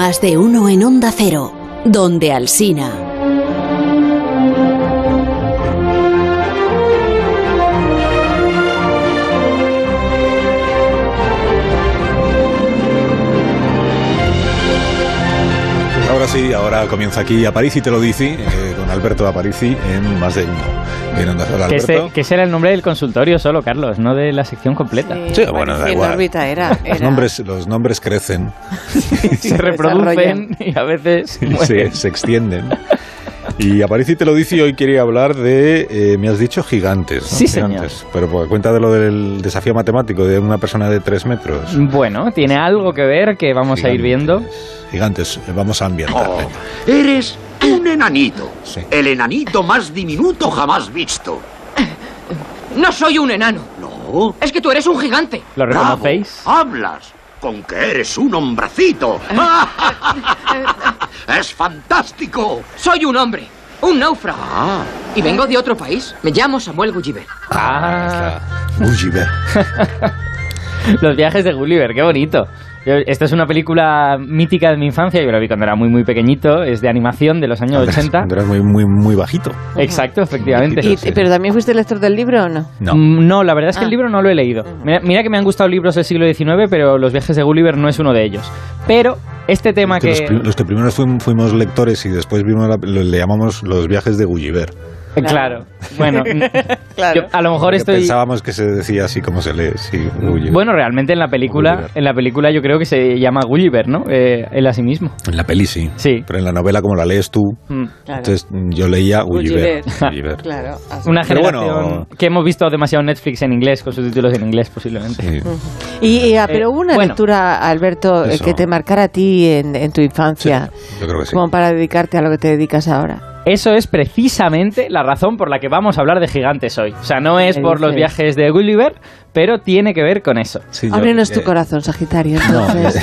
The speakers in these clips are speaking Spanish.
Más de uno en Onda Cero, donde Alsina. sí, ahora comienza aquí Aparici te lo dice, eh, con Alberto Aparici en más de uno. En Onda Que, que será el nombre del consultorio solo, Carlos, no de la sección completa. Sí, bueno, da igual. Los, nombres, los nombres crecen. se reproducen y a veces se extienden. Y Aparici te lo dice y hoy quería hablar de, eh, me has dicho, gigantes. Sí, gigantes. Señor. Pero por cuenta de lo del desafío matemático de una persona de tres metros. Bueno, tiene algo que ver que vamos a ir viendo. Gigantes, vamos a ambientar. Oh, eres un enanito. El enanito más diminuto jamás visto. No soy un enano. No. Es que tú eres un gigante. ¿Lo reconocéis? hablas con que eres un hombracito. ¡Es fantástico! Soy un hombre, un náufrago. Ah. Y vengo de otro país. Me llamo Samuel Gulliver. Ah, Gulliver. Los viajes de Gulliver, qué bonito. Esta es una película mítica de mi infancia, yo la vi cuando era muy muy pequeñito, es de animación de los años 80. Cuando eras muy, muy, muy bajito. Exacto, efectivamente. ¿Pero también fuiste lector del libro o no? No, mm, no la verdad es que el ah. libro no lo he leído. Mira, que me han gustado libros del siglo XIX, pero Los viajes de Gulliver no es uno de ellos. Pero este tema que... Los, que primero fuimos, lectores y después vimos le llamamos los viajes de Gulliver. Claro. Bueno, a lo mejor estoy. Pensábamos que se decía así como se lee, sí, Bueno, realmente en la película, en la película yo creo que se llama Gulliver, ¿no? Eh, él a sí mismo. En la peli sí. Sí. Pero en la novela, como la lees tú, mm. entonces yo leía Gulliver. Claro. Una generación que hemos visto demasiado Netflix en inglés, con sus títulos en inglés posiblemente. Sí. y, ah, pero hubo una lectura, Alberto, eh, que te marcara a ti en, en tu infancia. yo creo que sí. Como para dedicarte a lo que te dedicas ahora. Eso es precisamente la razón por la que vamos a habar de gigantes hoy. O sea, no es por los viajes de Gulliver, pero tiene que ver con eso. Sí, Ábrenos tu corazón, Sagitario. Entonces,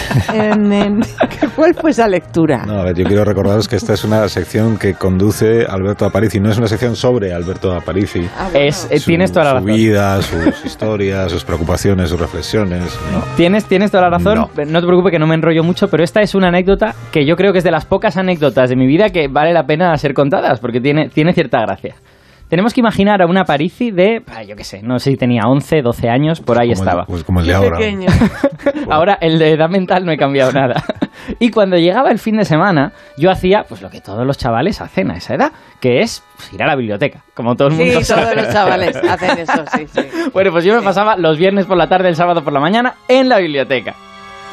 ¿cuál fue esa lectura? No, a ver, yo quiero recordaros que esta es una sección que conduce Alberto Aparici, no es una sección sobre Alberto Aparici. Ah, es, eh, tienes toda la razón. Su vida, sus historias, sus preocupaciones, sus reflexiones. Tienes, tienes toda la razón. No. no. te preocupes que no me enrollo mucho, pero esta es una anécdota que yo creo que es de las pocas anécdotas de mi vida que vale la pena ser contadas, porque tiene, tiene cierta gracia. Tenemos que imaginar a una Parisi de, ah, yo qué sé, no sé si tenía 11, 12 años, por ahí estaba. pues como el de ahora. ahora el de edad mental no he cambiado nada. y cuando llegaba el fin de semana, yo hacía pues lo que todos los chavales hacen a esa edad, que es pues, ir a la biblioteca, como todo el mundo sí, todos los chavales hacen eso, sí, sí. Bueno, pues yo me pasaba los viernes por la tarde, el sábado por la mañana en la biblioteca.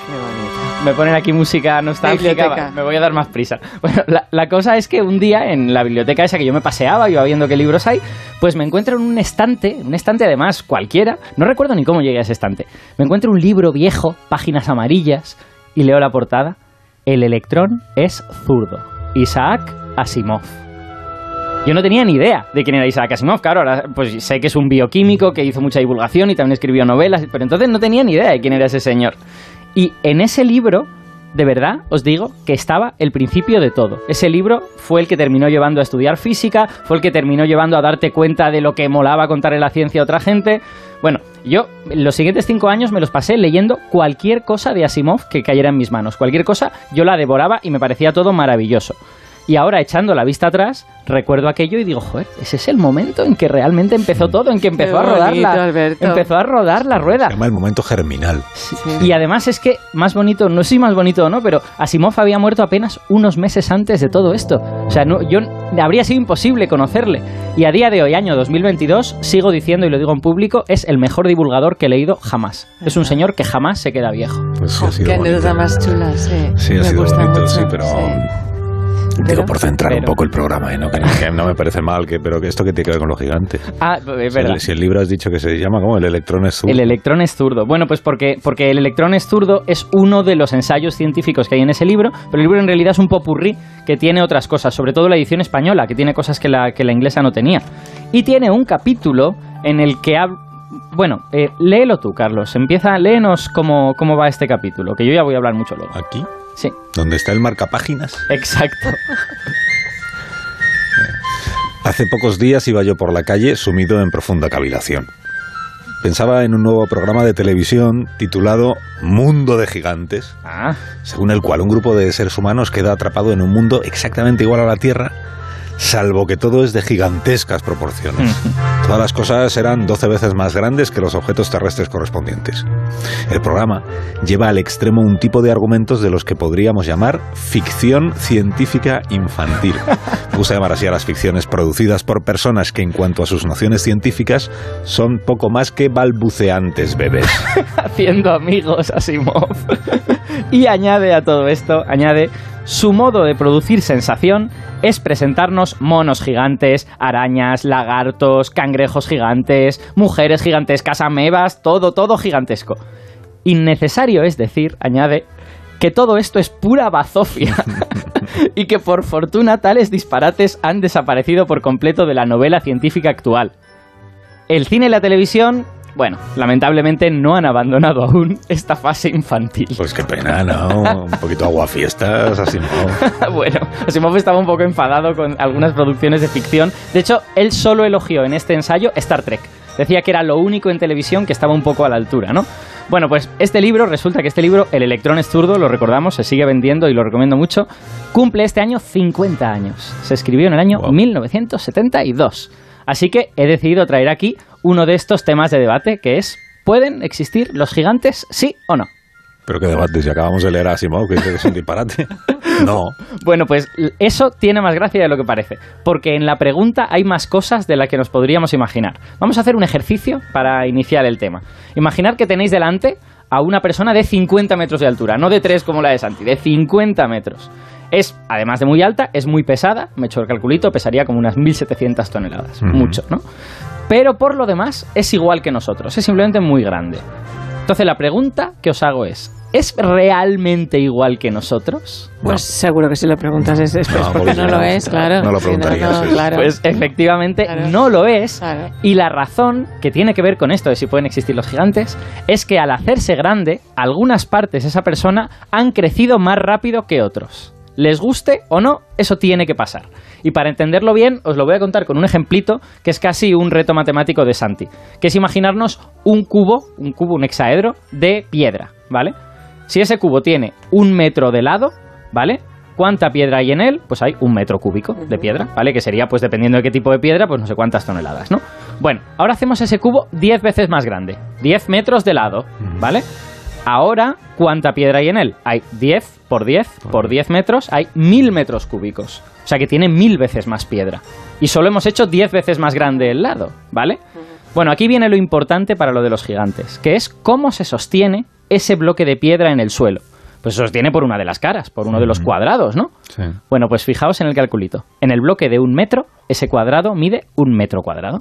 Qué bonito me ponen aquí música nostálgica, me voy a dar más prisa. Bueno, la, cosa es que un día en la biblioteca esa que yo me paseaba, iba viendo qué libros hay, pues me encuentro en un estante, un estante además cualquiera, no recuerdo ni cómo llegué a ese estante, me encuentro un libro viejo, páginas amarillas, y leo la portada, El electrón es zurdo, Isaac Asimov. Yo no tenía ni idea de quién era Isaac Asimov, claro, ahora pues sé que es un bioquímico que hizo mucha divulgación y también escribió novelas, pero entonces no tenía ni idea de quién era ese señor. Y en ese libro, de verdad, os digo que estaba el principio de todo. Ese libro fue el que terminó llevando a estudiar física, fue el que terminó llevando a darte cuenta de lo que molaba contarle la ciencia a otra gente. Bueno, yo los siguientes cinco años me los pasé leyendo cualquier cosa de Asimov que cayera en mis manos. Cualquier cosa yo la devoraba y me parecía todo maravilloso. Y ahora, echando la vista atrás, recuerdo aquello y digo, joder, ese es el momento en que realmente empezó todo, en que empezó a rodar la, empezó a rodar la rueda. Se llama el momento germinal. Y además es que más bonito, no sé si más bonito o no, pero Asimov había muerto apenas unos meses antes de todo esto. O sea, no, yo habría sido imposible conocerle. Y a día de hoy, año 2022, sigo diciendo y lo digo en público, es el mejor divulgador que he leído jamás. Es un señor que jamás se queda viejo. Pues sí, ha sido Qué anécdota más chula, sí. Sí, ha sido bonito, sí, pero Digo, por centrar un poco el programa, ¿eh? ¿no? Que, no me parece mal, que, pero que esto que tiene que ver con los gigantes. Ah, es verdad. Si el, libro has dicho que se llama, ¿cómo? El electrón es zurdo. El electrón es zurdo. Bueno, pues porque, porque el electrón es zurdo es uno de los ensayos científicos que hay en ese libro, pero el libro en realidad es un popurrí que tiene otras cosas, sobre todo la edición española, que tiene cosas que la, que la inglesa no tenía. Y tiene un capítulo en el que habla bueno, eh, léelo tú, Carlos. Empieza, léenos cómo, cómo va este capítulo, que yo ya voy a hablar mucho luego. ¿Aquí? Sí. ¿Dónde está el marcapáginas? Exacto. Hace pocos días iba yo por la calle sumido en profunda cavilación. pensaba en un nuevo programa de televisión titulado Mundo de Gigantes, ah. según el cual un grupo de seres humanos queda atrapado en un mundo exactamente igual a la Tierra, salvo que todo es de gigantescas proporciones. Todas las cosas eran 12 veces más grandes que los objetos terrestres correspondientes. El programa lleva al extremo un tipo de argumentos de los que podríamos llamar ficción científica infantil. Me gusta llamar así a las ficciones producidas por personas que en cuanto a sus nociones científicas son poco más que balbuceantes bebés. Haciendo amigos, Asimov. y añade a todo esto, añade su modo de producir sensación es presentarnos monos gigantes, arañas, lagartos, cangrejos gigantes, mujeres gigantescas, amebas, todo, todo gigantesco. Innecesario es decir, añade, que todo esto es pura bazofia y que por fortuna tales disparates han desaparecido por completo de la novela científica actual. El cine y la televisión bueno, lamentablemente no han abandonado aún esta fase infantil. Pues qué pena, ¿no? Un poquito aguafiestas, Asimov. bueno, Asimov estaba un poco enfadado con algunas producciones de ficción. De hecho, él solo elogió en este ensayo Star Trek. Decía que era lo único en televisión que estaba un poco a la altura, ¿no? Bueno, pues este libro, resulta que este libro, El electrón es zurdo, lo recordamos, se sigue vendiendo y lo recomiendo mucho, cumple este año 50 años. Se escribió en el año 1972. Así que he decidido traer aquí uno de estos temas de debate, que es, ¿pueden existir los gigantes, sí o no? Pero qué debate, si acabamos de leer a Asimov, que es un disparate. No. Bueno, pues eso tiene más gracia de lo que parece, porque en la pregunta hay más cosas de las que nos podríamos imaginar. Vamos a hacer un ejercicio para iniciar el tema. Imaginar que tenéis delante a una persona de 50 metros de altura, no de 3 como la de Santi, de 50 metros. Es, además de muy alta, es muy pesada, me he hecho el calculito, pesaría como unas 1.700 toneladas, mucho, ¿no? Pero por lo demás es igual que nosotros, es simplemente muy grande. Entonces la pregunta que os hago es, ¿es realmente igual que nosotros? Pues seguro que si lo preguntas es, porque no, lo es, claro. No lo preguntarías. Pues efectivamente no lo es. Y la razón que tiene que ver con esto de si pueden existir los gigantes es que al hacerse grande, algunas partes de esa persona han crecido más rápido que otros. Les guste o no, eso tiene que pasar. Y para entenderlo bien, os lo voy a contar con un ejemplito que es casi un reto matemático de Santi, que es imaginarnos un cubo, un cubo, un hexaedro de piedra, ¿vale? Si ese cubo tiene un metro de lado, ¿vale? ¿Cuánta piedra hay en él? Pues hay un metro cúbico de piedra, ¿vale? Que sería, pues dependiendo de qué tipo de piedra, pues no sé cuántas toneladas, ¿no? Bueno, ahora hacemos ese cubo 10 veces más grande, 10 metros de lado, ¿vale? Ahora, ¿cuánta piedra hay en él? Hay 10 por 10 por 10 metros, hay 1000 metros cúbicos. O sea que tiene mil veces más piedra. Y solo hemos hecho 10 veces más grande el lado, ¿vale? Bueno, aquí viene lo importante para lo de los gigantes, que es cómo se sostiene ese bloque de piedra en el suelo. Pues se sostiene por una de las caras, por uno de los cuadrados, ¿no? Sí. Bueno, pues fijaos en el calculito. En el bloque de un metro, ese cuadrado mide un metro cuadrado.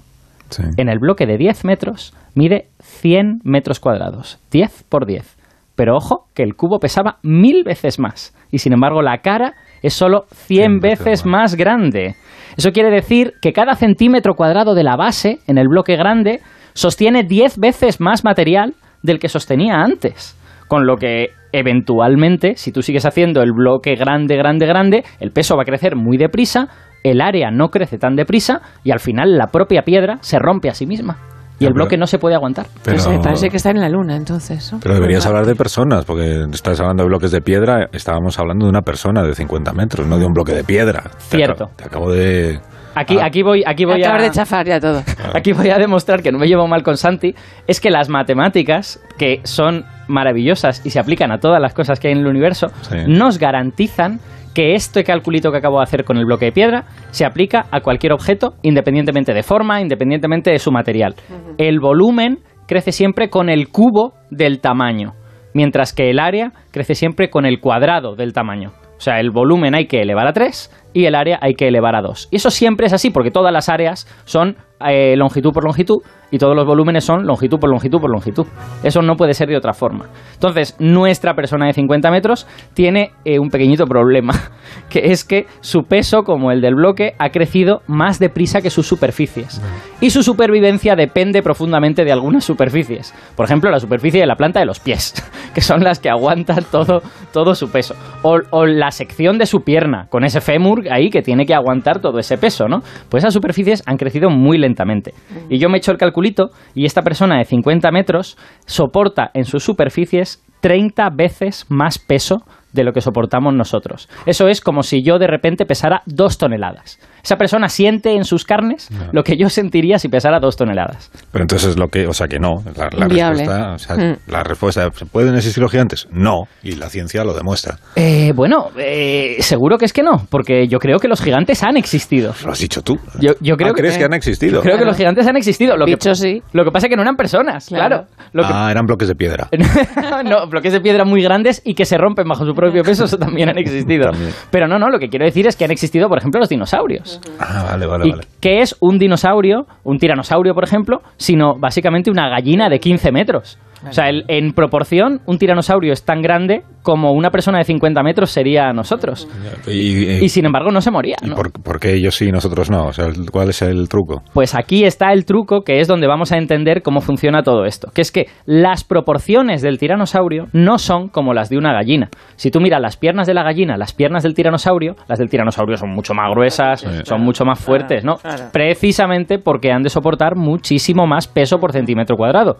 Sí. En el bloque de 10 metros, mide 100 metros cuadrados. 10 por 10. Pero ojo, que el cubo pesaba mil veces más. Y sin embargo, la cara es solo 100 veces más grande. Eso quiere decir que cada centímetro cuadrado de la base en el bloque grande sostiene 10 veces más material del que sostenía antes. Con lo que eventualmente, si tú sigues haciendo el bloque grande, grande, grande, el peso va a crecer muy deprisa, el área no crece tan deprisa y al final la propia piedra se rompe a sí misma y el bloque no se puede aguantar. Pero, parece que está en la luna, entonces. Pero deberías hablar de personas, porque estás hablando de bloques de piedra, estábamos hablando de una persona de 50 metros, no de un bloque de piedra. Cierto. Te, acabo de... Aquí, ah. aquí voy, aquí voy a... de chafar ya todo. Aquí voy a demostrar que no me llevo mal con Santi, es que las matemáticas, que son maravillosas y se aplican a todas las cosas que hay en el universo, nos garantizan que este calculito que acabo de hacer con el bloque de piedra se aplica a cualquier objeto, independientemente de forma, independientemente de su material. El volumen crece siempre con el cubo del tamaño, mientras que el área crece siempre con el cuadrado del tamaño. O sea, el volumen hay que elevar a 3 y el área hay que elevar a 2. Y eso siempre es así, porque todas las áreas son eh, longitud por longitud y todos los volúmenes son longitud por longitud por longitud. Eso no puede ser de otra forma. Entonces, nuestra persona de 50 metros tiene eh, un pequeñito problema, que es que su peso, como el del bloque, ha crecido más deprisa que sus superficies. Y su supervivencia depende profundamente de algunas superficies. Por ejemplo, la superficie de la planta de los pies, que son las que aguantan todo, todo su peso. O, o la sección de su pierna, con ese fémur ahí que tiene que aguantar todo ese peso, ¿no? Pues esas superficies han crecido muy lentamente. Y yo me he hecho el calculito y esta persona de 50 metros soporta en sus superficies 30 veces más peso de lo que soportamos nosotros. Eso es como si yo de repente pesara dos toneladas. Esa persona siente en sus carnes lo que yo sentiría si pesara dos toneladas. Pero entonces lo que, o sea que no, la, respuesta, o sea, mm. la respuesta, ¿pueden existir los gigantes? No, y la ciencia lo demuestra. Eh, bueno, eh, seguro que es que no, porque yo creo que los gigantes han existido. Lo has dicho tú. Yo, creo ah, ¿Crees que, han existido? creo que los gigantes han existido. Lo Dicho que, sí. Lo que pasa es que no eran personas, claro. ah, eran bloques de piedra. no, bloques de piedra muy grandes y que se rompen bajo su propio peso, eso también han existido. Pero no, no, lo que quiero decir es que han existido, por ejemplo, los dinosaurios. Ah, vale, vale. ¿Y qué es un dinosaurio, un tiranosaurio, por ejemplo, sino básicamente una gallina de 15 metros? O sea, en proporción, un tiranosaurio es tan grande como una persona de 50 metros sería nosotros. Y, sin embargo no se moría. ¿Y por, qué ellos sí y nosotros no? O sea, ¿cuál es el truco? Pues aquí está el truco que es donde vamos a entender cómo funciona todo esto. Que es que las proporciones del tiranosaurio no son como las de una gallina. Si tú miras las piernas de la gallina, las piernas del tiranosaurio, las del tiranosaurio son mucho más gruesas, son mucho más fuertes, ¿no? Precisamente porque han de soportar muchísimo más peso por centímetro cuadrado.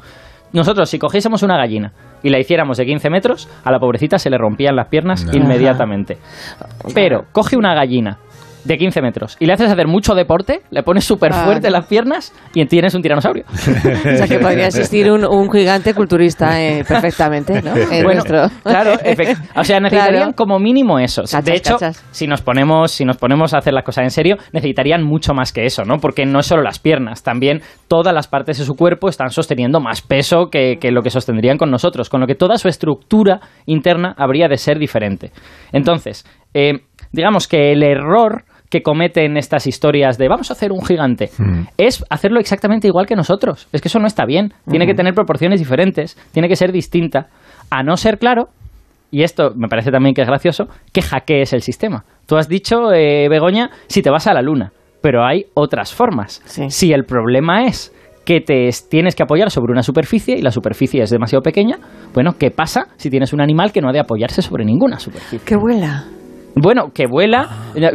Nosotros, si cogiésemos una gallina y la hiciéramos de 15 metros, a la pobrecita se le rompían las piernas inmediatamente. Pero coge una gallina de 15 metros y le haces hacer mucho deporte, le pones súper fuerte las piernas y tienes un tiranosaurio. o sea que podría existir un, gigante culturista eh, perfectamente, ¿no? bueno, claro, o sea, necesitarían como mínimo eso. de hecho, si nos ponemos si nos ponemos a hacer las cosas en serio, necesitarían mucho más que eso, ¿no? Porque no es solo las piernas, también todas las partes de su cuerpo están sosteniendo más peso que, lo que sostendrían con nosotros, con lo que toda su estructura interna habría de ser diferente. Entonces, eh, digamos que el error que cometen estas historias de vamos a hacer un gigante hmm. es hacerlo exactamente igual que nosotros. Es que eso no está bien. Tiene que tener proporciones diferentes, tiene que ser distinta. A no ser claro, y esto me parece también que es gracioso, que hackees el sistema. Tú has dicho, eh, Begoña, si te vas a la luna, pero hay otras formas. Si el problema es que te tienes que apoyar sobre una superficie y la superficie es demasiado pequeña, bueno, ¿qué pasa si tienes un animal que no ha de apoyarse sobre ninguna superficie? Que vuela. Bueno, que vuela.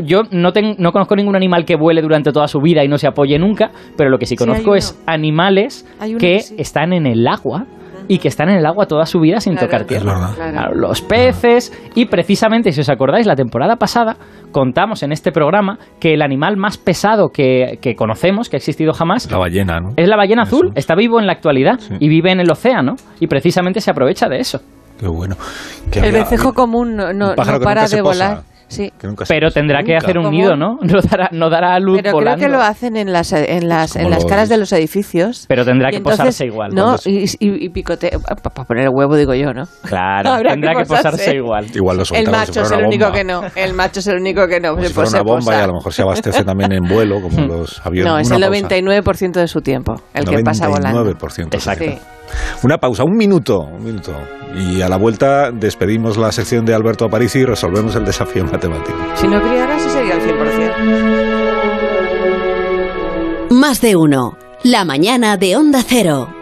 Yo no, no conozco ningún animal que vuele durante toda su vida y no se apoye nunca, pero lo que sí conozco es animales que están en el agua y que están en el agua toda su vida sin tocar tierra. los peces. Y precisamente, si os acordáis, la temporada pasada contamos en este programa que el animal más pesado que, conocemos, que ha existido jamás, la ballena, ¿no? Es la ballena azul, está vivo en la actualidad y vive en el océano y precisamente se aprovecha de eso. Qué bueno. el vencejo común no, para de volar. Sí. Pero tendrá que hacer un nido, ¿no? No dará, no dará luz Pero creo que lo hacen en las, en las, en las caras de los edificios. Pero tendrá que posarse igual. No, y, y, picote... Para poner el huevo, digo yo, ¿no? Claro, tendrá que posarse, igual. Igual lo El macho es el único que no. El macho es el único que no. Como si una bomba y a lo mejor se abastece también en vuelo, como los aviones. No, es el 99% de su tiempo el que pasa volando. 99%, exacto. Una pausa, un minuto, un minuto. Y a la vuelta despedimos la sección de Alberto Aparici y resolvemos el desafío matemático. Si no criara, sí sería el 100%. Más de uno. La mañana de Onda Cero.